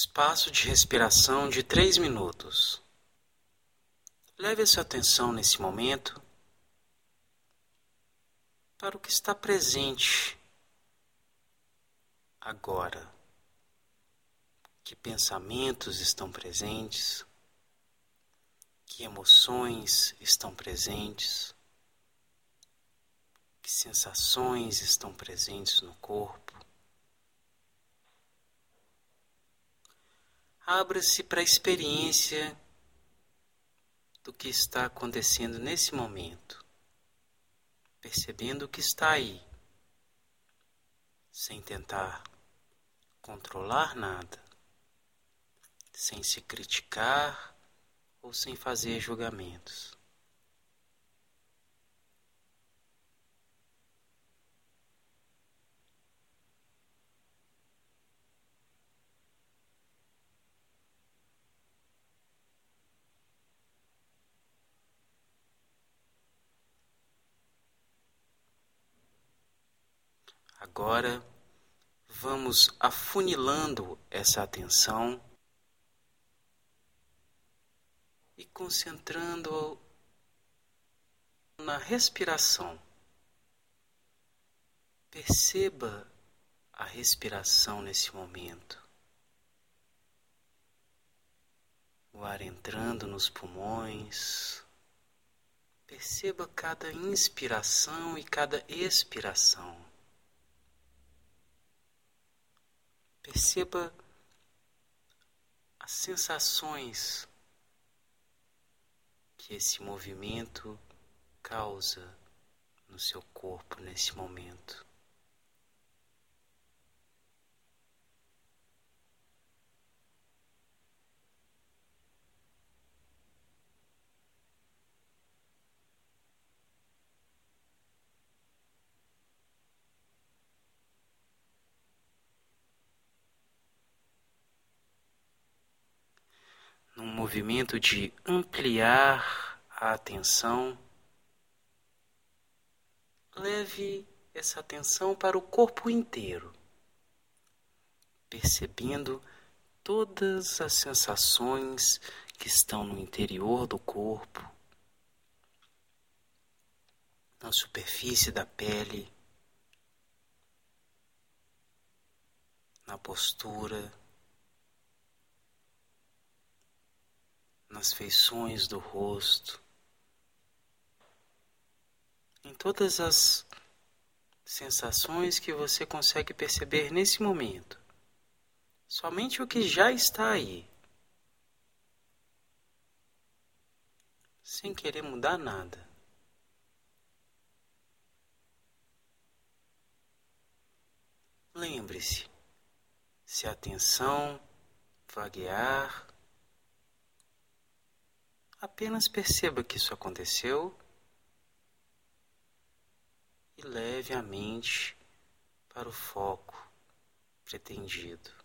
Espaço de respiração de três minutos. Leve a sua atenção nesse momento para o que está presente agora. Que pensamentos estão presentes? Que emoções estão presentes? Que sensações estão presentes no corpo? Abra-se para a experiência do que está acontecendo nesse momento, percebendo o que está aí, sem tentar controlar nada, sem se criticar ou sem fazer julgamentos. Agora vamos afunilando essa atenção e concentrando na respiração. Perceba a respiração nesse momento. O ar entrando nos pulmões. Perceba cada inspiração e cada expiração. Perceba as sensações que esse movimento causa no seu corpo nesse momento. Movimento de ampliar a atenção, leve essa atenção para o corpo inteiro, percebendo todas as sensações que estão no interior do corpo, na superfície da pele, na postura. Nas feições do rosto, em todas as sensações que você consegue perceber nesse momento. Somente o que já está aí. Sem querer mudar nada. Lembre-se, se a atenção vaguear, Apenas perceba que isso aconteceu e leve a mente para o foco pretendido.